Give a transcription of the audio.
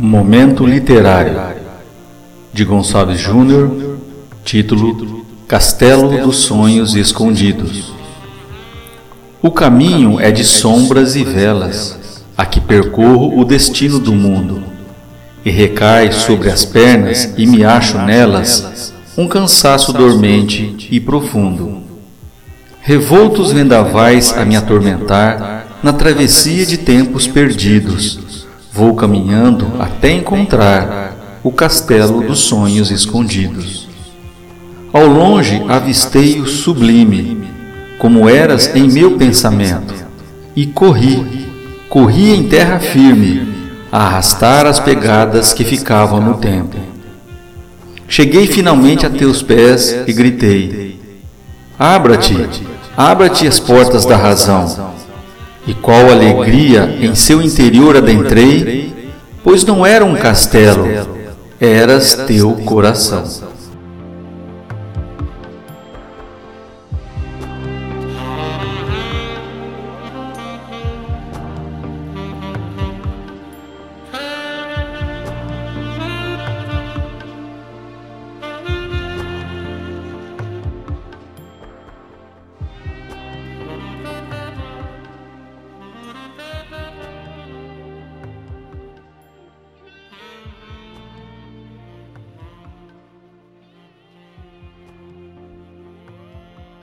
Momento Literário de Gonçalves Júnior, título Castelo dos Sonhos Escondidos. O caminho é de sombras e velas, a que percorro o destino do mundo, e recai sobre as pernas e me acho nelas um cansaço dormente e profundo. Revoltos vendavais a me atormentar na travessia de tempos perdidos Vou caminhando até encontrar o castelo dos sonhos escondidos. Ao longe avistei o sublime, como eras em meu pensamento, e corri, corri em terra firme, a arrastar as pegadas que ficavam no tempo. Cheguei finalmente a teus pés e gritei: Abra-te, abra-te as portas da razão e qual alegria em seu interior adentrei, pois não era um castelo, eras teu coração.